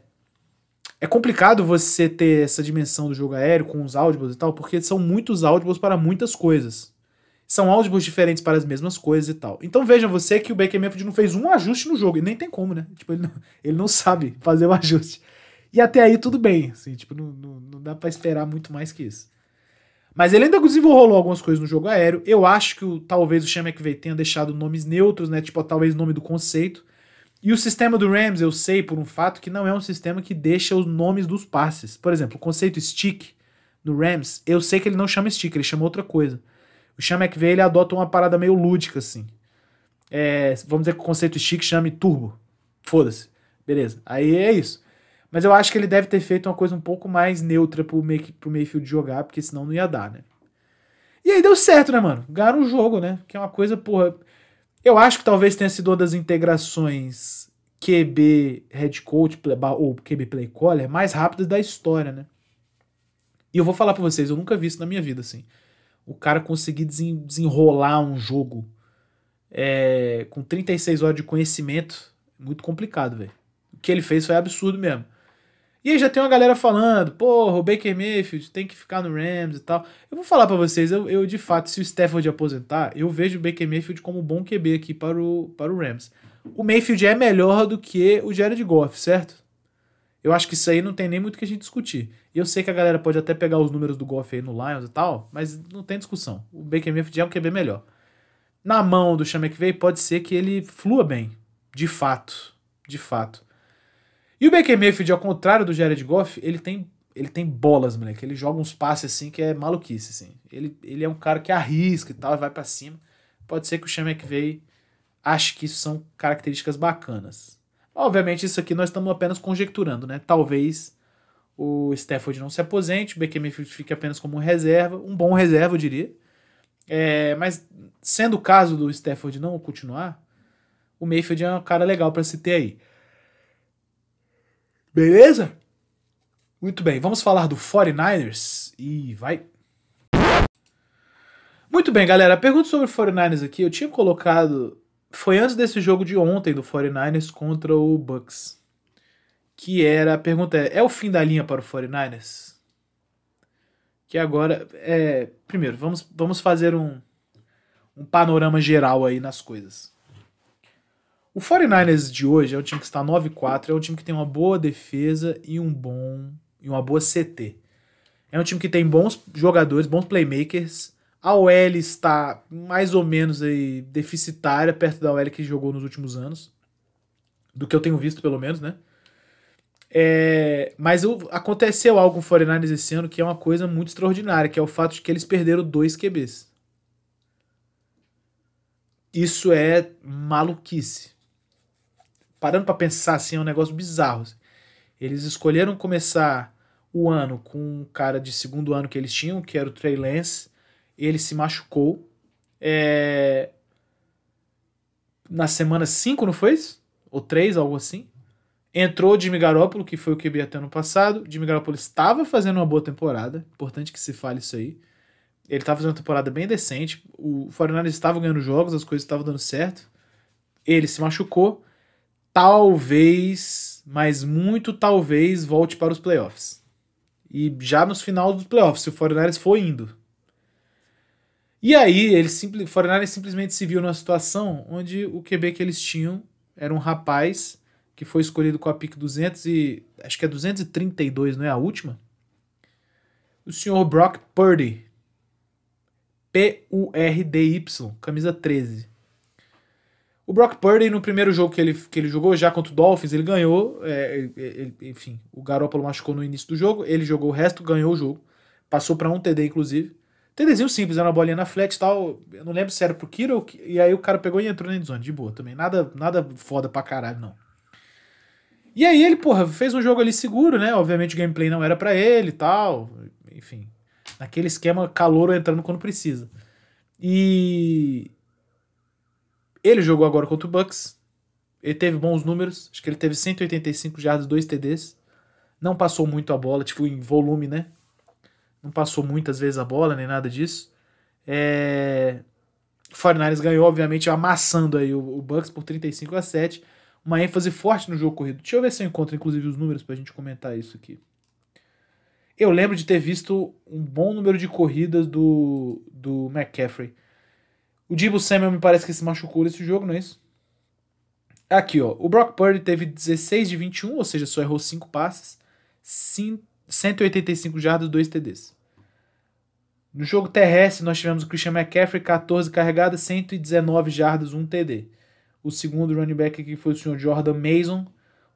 É complicado você ter essa dimensão do jogo aéreo com os audibles e tal, porque são muitos audibles para muitas coisas. São audibles diferentes para as mesmas coisas e tal. Então veja você que o Baker Mayfield não fez um ajuste no jogo, e nem tem como, né? Tipo, ele não, ele não sabe fazer o ajuste. E até aí tudo bem, assim, tipo, não, não, não dá para esperar muito mais que isso. Mas ele ainda desenvolveu algumas coisas no jogo aéreo. Eu acho que o, talvez o Sean McVay tenha deixado nomes neutros, né? Tipo, talvez nome do conceito. E o sistema do Rams, eu sei por um fato que não é um sistema que deixa os nomes dos passes. Por exemplo, o conceito stick no Rams, eu sei que ele não chama stick, ele chama outra coisa. O Sean McVay, ele adota uma parada meio lúdica, assim. É, vamos dizer que o conceito stick chame turbo. Foda-se. Beleza. Aí é isso. Mas eu acho que ele deve ter feito uma coisa um pouco mais neutra pro, May, pro Mayfield jogar, porque senão não ia dar, né? E aí deu certo, né, mano? Ganharam o jogo, né? Que é uma coisa, porra. Eu acho que talvez tenha sido uma das integrações QB head coach ou QB play caller mais rápidas da história, né? E eu vou falar para vocês, eu nunca vi isso na minha vida, assim. O cara conseguir desenrolar um jogo é, com 36 horas de conhecimento, muito complicado, velho. O que ele fez foi absurdo mesmo. E aí já tem uma galera falando, porra, o Baker Mayfield tem que ficar no Rams e tal. Eu vou falar para vocês, eu, eu, de fato, se o Stafford aposentar, eu vejo o Baker Mayfield como um bom QB aqui para o, para o Rams. O Mayfield é melhor do que o Jared Goff, certo? Eu acho que isso aí não tem nem muito que a gente discutir. E eu sei que a galera pode até pegar os números do Goff aí no Lions e tal, mas não tem discussão. O Baker Mayfield é um QB melhor. Na mão do Sean McVay pode ser que ele flua bem, de fato, de fato. E o Baker Mayfield, ao contrário do Jared Goff, ele tem, ele tem bolas, moleque. Ele joga uns passes assim que é maluquice, assim. Ele, ele é um cara que arrisca e tal, e vai para cima. Pode ser que o Sean McVay ache que isso são características bacanas. Obviamente, isso aqui nós estamos apenas conjecturando, né? Talvez o Stafford não se aposente, o Mayfield fique apenas como reserva, um bom reserva, eu diria. É, mas sendo o caso do Stafford não continuar, o Mayfield é um cara legal para se ter aí. Beleza? Muito bem, vamos falar do 49ers e vai. Muito bem, galera. Pergunta sobre o 49ers aqui. Eu tinha colocado. Foi antes desse jogo de ontem do 49ers contra o Bucks. Que era. A pergunta é: é o fim da linha para o 49ers? Que agora. É, primeiro, vamos, vamos fazer um, um panorama geral aí nas coisas. O 49ers de hoje é um time que está 9-4, é um time que tem uma boa defesa e um bom e uma boa CT. É um time que tem bons jogadores, bons playmakers. A OL está mais ou menos aí deficitária perto da OL que jogou nos últimos anos. Do que eu tenho visto, pelo menos, né? É, mas eu, aconteceu algo com o 49ers esse ano que é uma coisa muito extraordinária, que é o fato de que eles perderam dois QBs. Isso é maluquice parando para pensar assim, é um negócio bizarro. Assim. Eles escolheram começar o ano com um cara de segundo ano que eles tinham, que era o Trey Lance. Ele se machucou. É... Na semana 5, não foi isso? Ou 3, algo assim. Entrou o Jimmy Garoppolo, que foi o QB até ano passado. Jimmy Garoppolo estava fazendo uma boa temporada. Importante que se fale isso aí. Ele estava fazendo uma temporada bem decente. O 49 estava ganhando jogos, as coisas estavam dando certo. Ele se machucou talvez, mas muito talvez, volte para os playoffs. E já nos final dos playoffs, se o 49 for indo. E aí, ele simples, o 49 simplesmente se viu numa situação onde o QB que eles tinham era um rapaz que foi escolhido com a pick 200 e acho que é 232, não é a última? O senhor Brock Purdy. P-U-R-D-Y, camisa 13. O Brock Purdy, no primeiro jogo que ele, que ele jogou, já contra o Dolphins, ele ganhou. É, ele, enfim, o Garoppolo machucou no início do jogo. Ele jogou o resto, ganhou o jogo. Passou para um TD, inclusive. TDzinho simples, era uma bolinha na flat e tal. Eu não lembro se era pro Kiro. E aí o cara pegou e entrou na endzone, de boa também. Nada, nada foda pra caralho, não. E aí ele, porra, fez um jogo ali seguro, né? Obviamente o gameplay não era para ele e tal. Enfim, naquele esquema calor entrando quando precisa. E ele jogou agora contra o Bucks. Ele teve bons números. Acho que ele teve 185 jardas, 2 TDs. Não passou muito a bola, tipo, em volume, né? Não passou muitas vezes a bola, nem nada disso. É... O 49ers ganhou, obviamente, amassando aí o Bucks por 35 a 7. Uma ênfase forte no jogo corrido. Deixa eu ver se eu encontro, inclusive, os números pra gente comentar isso aqui. Eu lembro de ter visto um bom número de corridas do, do McCaffrey. O Dibu Samuel me parece que se machucou nesse jogo, não é isso? Aqui, ó. O Brock Purdy teve 16 de 21, ou seja, só errou 5 passes. 185 jardas, 2 TDs. No jogo terrestre, nós tivemos o Christian McCaffrey, 14 carregadas, 119 jardas, 1 TD. O segundo running back aqui foi o senhor Jordan Mason,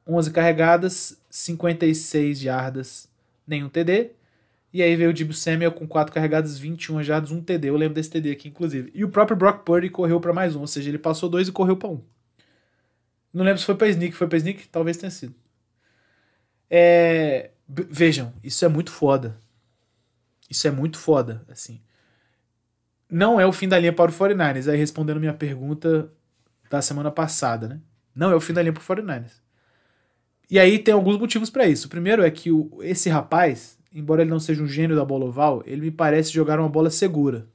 11 carregadas, 56 jardas, nenhum TD. E aí veio o Dibu Samuel com 4 carregadas, 21 jardas, 1 TD. Eu lembro desse TD aqui, inclusive. E o próprio Brock Purdy correu para mais um, ou seja, ele passou dois e correu para um. Não lembro se foi para Sneak. Foi para Sneak? Talvez tenha sido. É... Vejam, isso é muito foda. Isso é muito foda, assim. Não é o fim da linha para o 49ers. Aí respondendo minha pergunta da semana passada, né? Não é o fim da linha para o 49ers. E aí tem alguns motivos para isso. O primeiro é que o, esse rapaz, embora ele não seja um gênio da bola oval, ele me parece jogar uma bola segura.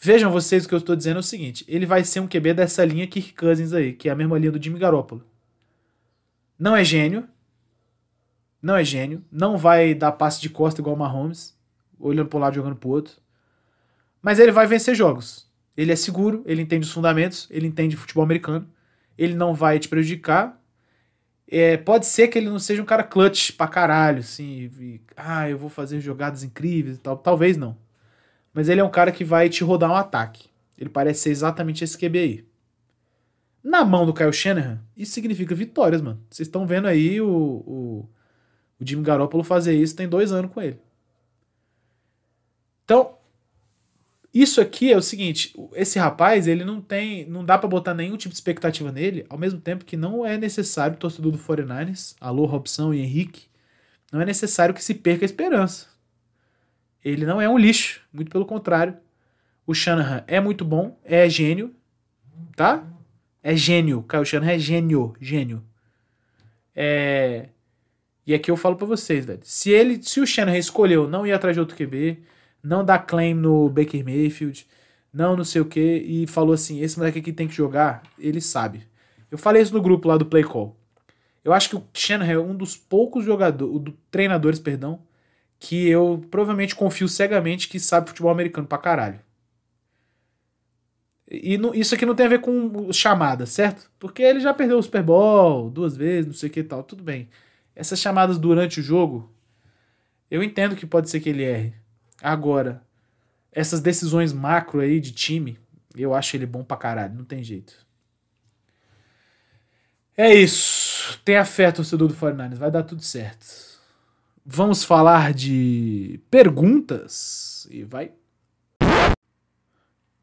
Vejam vocês o que eu estou dizendo é o seguinte: ele vai ser um QB dessa linha Kirk Cousins aí, que é a mesma linha do Jimmy Garoppolo. Não é gênio, não é gênio, não vai dar passe de costa igual o Mahomes, olhando para um lado jogando para o outro. Mas ele vai vencer jogos. Ele é seguro, ele entende os fundamentos, ele entende futebol americano, ele não vai te prejudicar. É, pode ser que ele não seja um cara clutch pra caralho, assim, e, ah, eu vou fazer jogadas incríveis e tal. Talvez não. Mas ele é um cara que vai te rodar um ataque. Ele parece ser exatamente esse QB aí. Na mão do Kyle Shanahan, isso significa vitórias, mano. Vocês estão vendo aí o, o o Jimmy Garoppolo fazer isso tem dois anos com ele. Então, isso aqui é o seguinte: esse rapaz, ele não tem. Não dá para botar nenhum tipo de expectativa nele, ao mesmo tempo que não é necessário, torcedor do 49ers, alô Robson e Henrique, não é necessário que se perca a esperança. Ele não é um lixo, muito pelo contrário. O Shanahan é muito bom, é gênio, tá? É gênio. Kyle Shanahan é gênio, gênio. É, e aqui eu falo para vocês, velho. Se ele, se o Shanahan escolheu não ir atrás de outro QB, não dar claim no Baker Mayfield, não não sei o que, e falou assim: esse moleque aqui tem que jogar, ele sabe. Eu falei isso no grupo lá do Play Call. Eu acho que o Shanahan é um dos poucos jogadores, do, treinadores, perdão, que eu provavelmente confio cegamente que sabe futebol americano pra caralho. E isso aqui não tem a ver com chamada, certo? Porque ele já perdeu o Super Bowl duas vezes, não sei o que e tal, tudo bem. Essas chamadas durante o jogo, eu entendo que pode ser que ele erre. Agora, essas decisões macro aí de time, eu acho ele bom pra caralho, não tem jeito. É isso. Tenha fé, torcedor do 49ers, vai dar tudo certo. Vamos falar de perguntas e vai.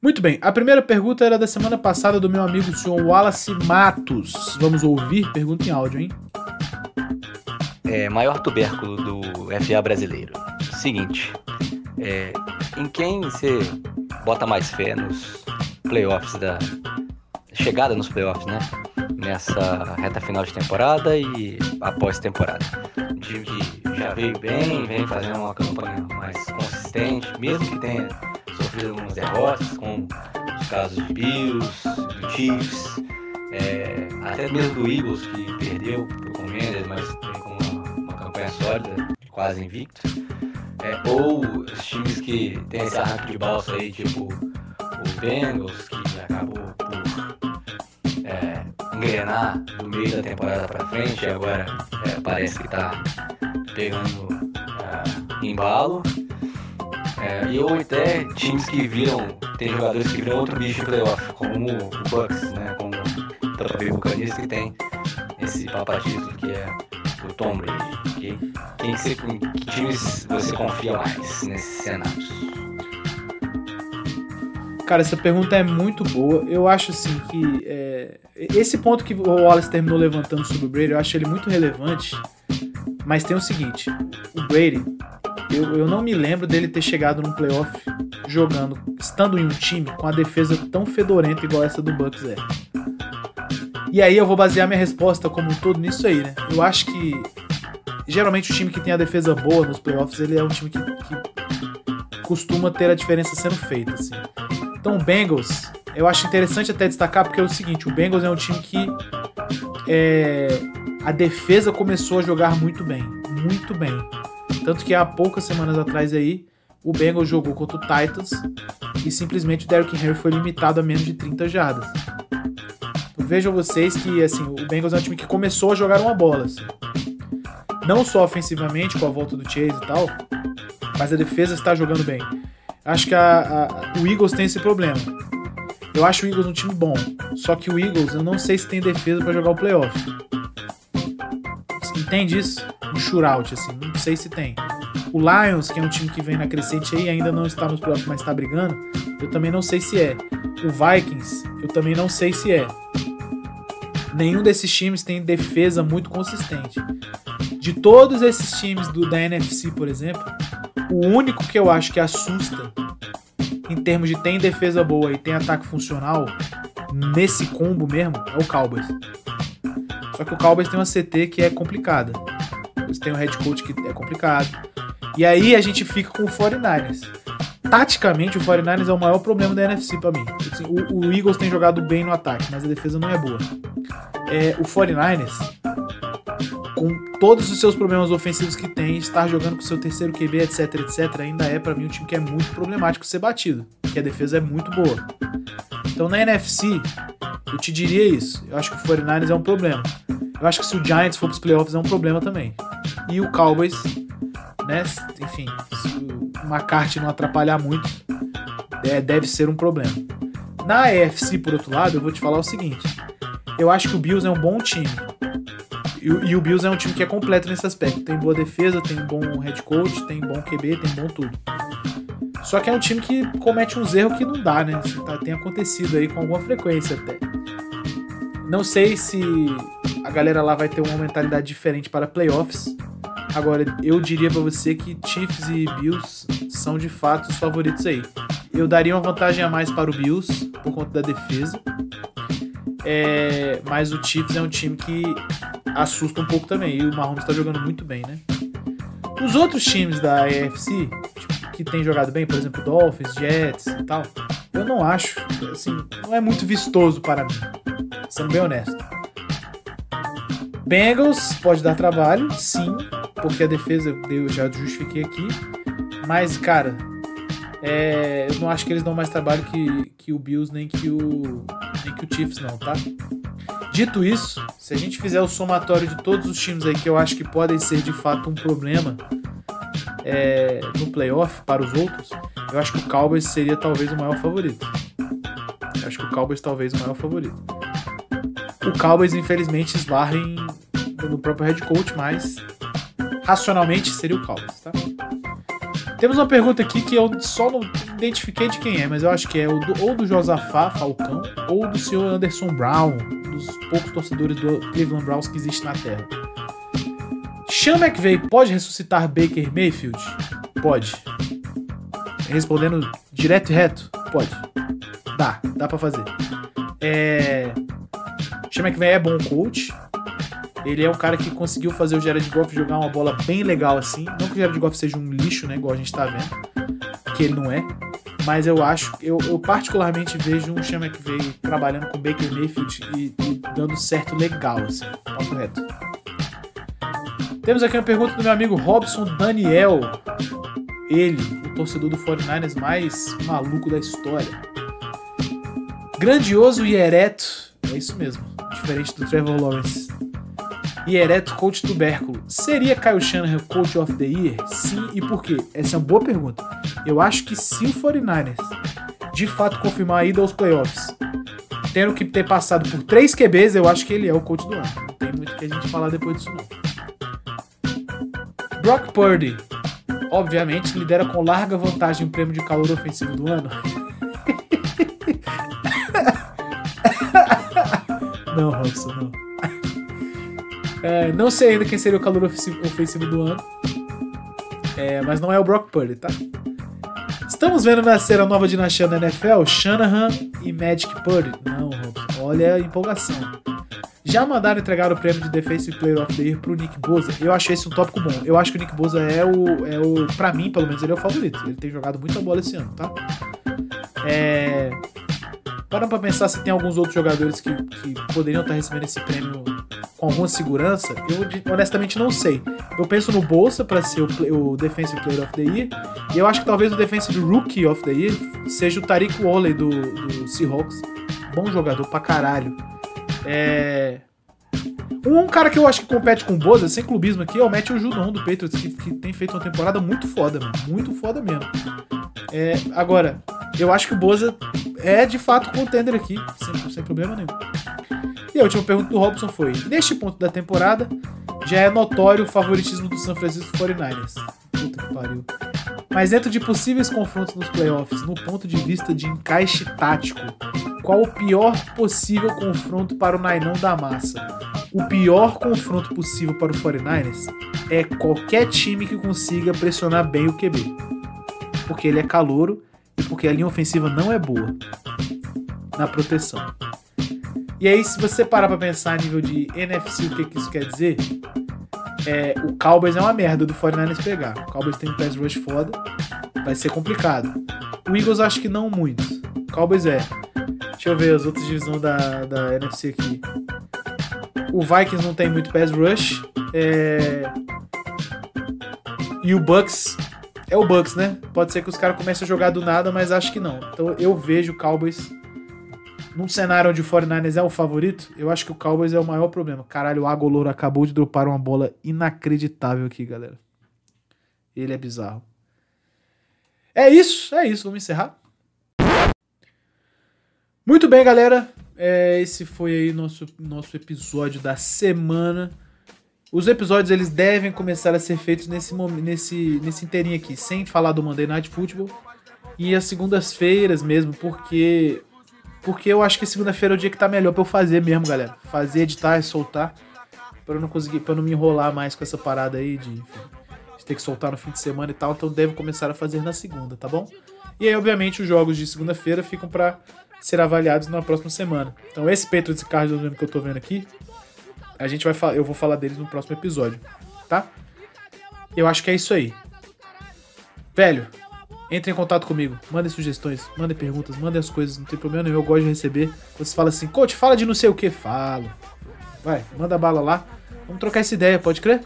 Muito bem, a primeira pergunta era da semana passada do meu amigo o senhor Wallace Matos. Vamos ouvir? Pergunta em áudio, hein? é, maior tubérculo do FA brasileiro. Seguinte, é, em quem você bota mais fé nos playoffs da chegada nos playoffs, né? Nessa reta final de temporada e após temporada. Um time que já veio bem, vem fazendo uma campanha mais consistente, mesmo que tenha sofrido algumas derrotas, como os casos de Bills, do Chiefs, é, até mesmo do Eagles, que perdeu pro Commanders, mas campanha sólida, quase invicto. É, ou os times que tem esse arranque de balsa aí, tipo o Bengals, que acabou por é, engrenar do meio da temporada pra frente e agora é, parece que tá pegando é, embalo. É, e ou até times que viram, tem jogadores que viram outro bicho em playoff, como o Bucks, né, como o Tampa Bay Buccaneers, que tem esse papatito que é o Tom Brady. Que, quem você, que times você confia mais nesses cenários? Cara, essa pergunta é muito boa. Eu acho assim que é, esse ponto que o Wallace terminou levantando sobre o Brady, eu acho ele muito relevante. Mas tem o seguinte: o Brady, eu, eu não me lembro dele ter chegado num playoff jogando, estando em um time com a defesa tão fedorenta igual essa do Bucks é. E aí eu vou basear minha resposta como um todo nisso aí, né? Eu acho que geralmente o time que tem a defesa boa nos playoffs, ele é um time que, que costuma ter a diferença sendo feita, assim. Então o Bengals, eu acho interessante até destacar porque é o seguinte, o Bengals é um time que é, a defesa começou a jogar muito bem, muito bem. Tanto que há poucas semanas atrás aí, o Bengals jogou contra o Titans e simplesmente o Derrick Henry foi limitado a menos de 30 jardas. Então, vejam vocês que assim, o Bengals é um time que começou a jogar uma bola. Assim. Não só ofensivamente, com a volta do Chase e tal, mas a defesa está jogando bem. Acho que a, a, o Eagles tem esse problema. Eu acho o Eagles um time bom, só que o Eagles eu não sei se tem defesa para jogar o playoff. Entende isso? Um shootout, assim, não sei se tem. O Lions, que é um time que vem na crescente aí, ainda não está nos playoffs, mas está brigando, eu também não sei se é. O Vikings, eu também não sei se é. Nenhum desses times tem defesa muito consistente. De todos esses times do, da NFC, por exemplo, o único que eu acho que assusta em termos de tem defesa boa e tem ataque funcional, nesse combo mesmo, é o Cowboys. Só que o Cowboys tem uma CT que é complicada. Eles têm um head coach que é complicado. E aí a gente fica com o 49ers. Taticamente, o 49ers é o maior problema da NFC para mim. Assim, o, o, Eagles tem jogado bem no ataque, mas a defesa não é boa. É, o 49ers com todos os seus problemas ofensivos que tem, estar jogando com seu terceiro QB, etc, etc, ainda é para mim um time que é muito problemático ser batido, porque a defesa é muito boa. Então na NFC, eu te diria isso. Eu acho que o 49ers é um problema. Eu acho que se o Giants for pros playoffs é um problema também. E o Cowboys, né, enfim, se o McCarthy não atrapalhar muito, é, deve ser um problema. Na AFC, por outro lado, eu vou te falar o seguinte. Eu acho que o Bills é um bom time. E, e, o Bills é um time que é completo nesse aspecto. Tem boa defesa, tem bom head coach, tem bom QB, tem bom tudo. Só que é um time que comete uns erros que não dá, né? Tá, tem acontecido aí com alguma frequência até. Não sei se a galera lá vai ter uma mentalidade diferente para playoffs. Agora, eu diria para você que Chiefs e Bills são de fato os favoritos aí. Eu daria uma vantagem a mais para o Bills por conta da defesa. É, mas o Chiefs é um time que assusta um pouco também. E o Mahomes está jogando muito bem, né? Os outros times da AFC, tipo, que tem jogado bem, por exemplo, Dolphins, Jets e tal, eu não acho, assim, não é muito vistoso para mim, sendo bem honesto. Bengals pode dar trabalho, sim, porque a defesa eu já justifiquei aqui, mas, cara, é, eu não acho que eles dão mais trabalho que, que o Bills nem que o, nem que o Chiefs, não, tá? Dito isso, se a gente fizer o somatório de todos os times aí que eu acho que podem ser de fato um problema é, no playoff para os outros, eu acho que o Cowboys seria talvez o maior favorito. Eu acho que o Cowboys talvez o maior favorito. O Cowboys, infelizmente, esbarra no próprio head coach, mas racionalmente seria o Cowboys, tá? Temos uma pergunta aqui que eu só não identifiquei de quem é, mas eu acho que é do, ou do Josafá Falcão ou do senhor Anderson Brown, dos poucos torcedores do Cleveland Browns que existe na Terra. Sean McVay pode ressuscitar Baker Mayfield? Pode. Respondendo direto e reto? Pode. Dá, dá pra fazer. É... Sean McVay é bom coach, ele é um cara que conseguiu fazer o Jared Goff jogar uma bola bem legal assim. Não que o Jared Goff seja um lixo, né? Igual a gente tá vendo. Que ele não é. Mas eu acho, eu, eu particularmente vejo um Sean McVay trabalhando com Baker Mayfield e, e dando certo legal, assim. Tá correto. Temos aqui uma pergunta do meu amigo Robson Daniel. Ele, o torcedor do 49ers mais maluco da história. Grandioso e ereto. É isso mesmo. Diferente do Trevor Lawrence e ereto coach tubérculo. Seria Kyle Shanahan coach of the year? Sim, e por quê? Essa é uma boa pergunta. Eu acho que se o 49ers de fato confirmar a ida aos playoffs, tendo que ter passado por três QBs, eu acho que ele é o coach do ano. Não tem muito que a gente falar depois disso. Brock Purdy, obviamente, lidera com larga vantagem o prêmio de calor ofensivo do ano. não, Robson, não. É, não sei ainda quem seria o calor ofensivo do ano. É, mas não é o Brock Purdy, tá? Estamos vendo nascer a nova dinastia da NFL, Shanahan e Magic Purdy. Não, olha a empolgação. Já mandaram entregar o prêmio de Defensive Player of the Year pro Nick Boza. Eu achei esse um tópico bom. Eu acho que o Nick Boza é o, é o. Pra mim, pelo menos, ele é o favorito. Ele tem jogado muita bola esse ano, tá? É, Parando pra pensar se tem alguns outros jogadores que, que poderiam estar recebendo esse prêmio com alguma segurança, eu honestamente não sei. Eu penso no Bolsa para ser o, o, Defensive Player of the Year, e eu acho que talvez o Defensive Rookie of the Year seja o Tariq Woolley do, do Seahawks. Bom jogador pra caralho. É... Um cara que eu acho que compete com o Boza, sem clubismo aqui, é o Matthew Judon do Patriots, que, que tem feito uma temporada muito foda, mano. Muito foda mesmo. É, agora, eu acho que o Boza é de fato contender aqui, sem, sem problema nenhum. E a última pergunta do Robson foi: Neste ponto da temporada, já é notório o favoritismo do San Francisco 49ers. Puta que pariu. Mas dentro de possíveis confrontos nos playoffs, no ponto de vista de encaixe tático, qual o pior possível confronto para o Nainão da massa? O pior confronto possível para o 49ers é qualquer time que consiga pressionar bem o QB porque ele é calouro e porque a linha ofensiva não é boa na proteção. E aí, se você parar pra pensar a nível de NFC, o que, que isso quer dizer? É, o Cowboys é uma merda do 49ers pegar. O Cowboys tem um pass rush foda, vai ser complicado. O Eagles acho que não muito. O Cowboys é. Deixa eu ver as outras divisões da, da NFC aqui. O Vikings não tem muito pass rush. É... E o Bucks é o Bucks, né? Pode ser que os caras comecem a jogar do nada, mas acho que não. Então eu vejo o Cowboys num cenário onde o 49ers é o favorito, eu acho que o Cowboys é o maior problema. Caralho, o Agoloro acabou de dropar uma bola inacreditável aqui, galera. Ele é bizarro. É isso, é isso. Vamos encerrar. Muito bem, galera. É, esse foi aí nosso, nosso episódio da semana. Os episódios eles devem começar a ser feitos nesse nesse nesse inteirinho aqui, sem falar do Monday Night Football e as segundas-feiras mesmo, porque porque eu acho que segunda-feira é o dia que tá melhor para eu fazer mesmo, galera. Fazer, editar e soltar para eu não conseguir, para não me enrolar mais com essa parada aí de, enfim, de ter que soltar no fim de semana e tal, então devo começar a fazer na segunda, tá bom? E aí, obviamente, os jogos de segunda-feira ficam para ser avaliados na próxima semana. Então, esse Patriots e Cardinals que eu tô vendo aqui, a gente vai eu vou falar deles no próximo episódio, tá? Eu acho que é isso aí. Velho, entre em contato comigo, mandem sugestões, mandem perguntas, mandem as coisas, não tem problema nenhum, eu gosto de receber. Você fala assim, coach, fala de não sei o que, falo. Vai, manda bala lá. Vamos trocar essa ideia, pode crer?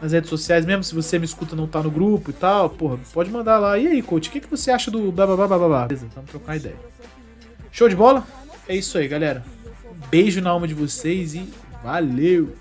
Nas redes sociais, mesmo se você me escuta não tá no grupo e tal, porra, pode mandar lá. E aí, coach, o que, que você acha do blá blá blá blá blá? Beleza, vamos trocar ideia. Show de bola? É isso aí, galera. beijo na alma de vocês e Valeu!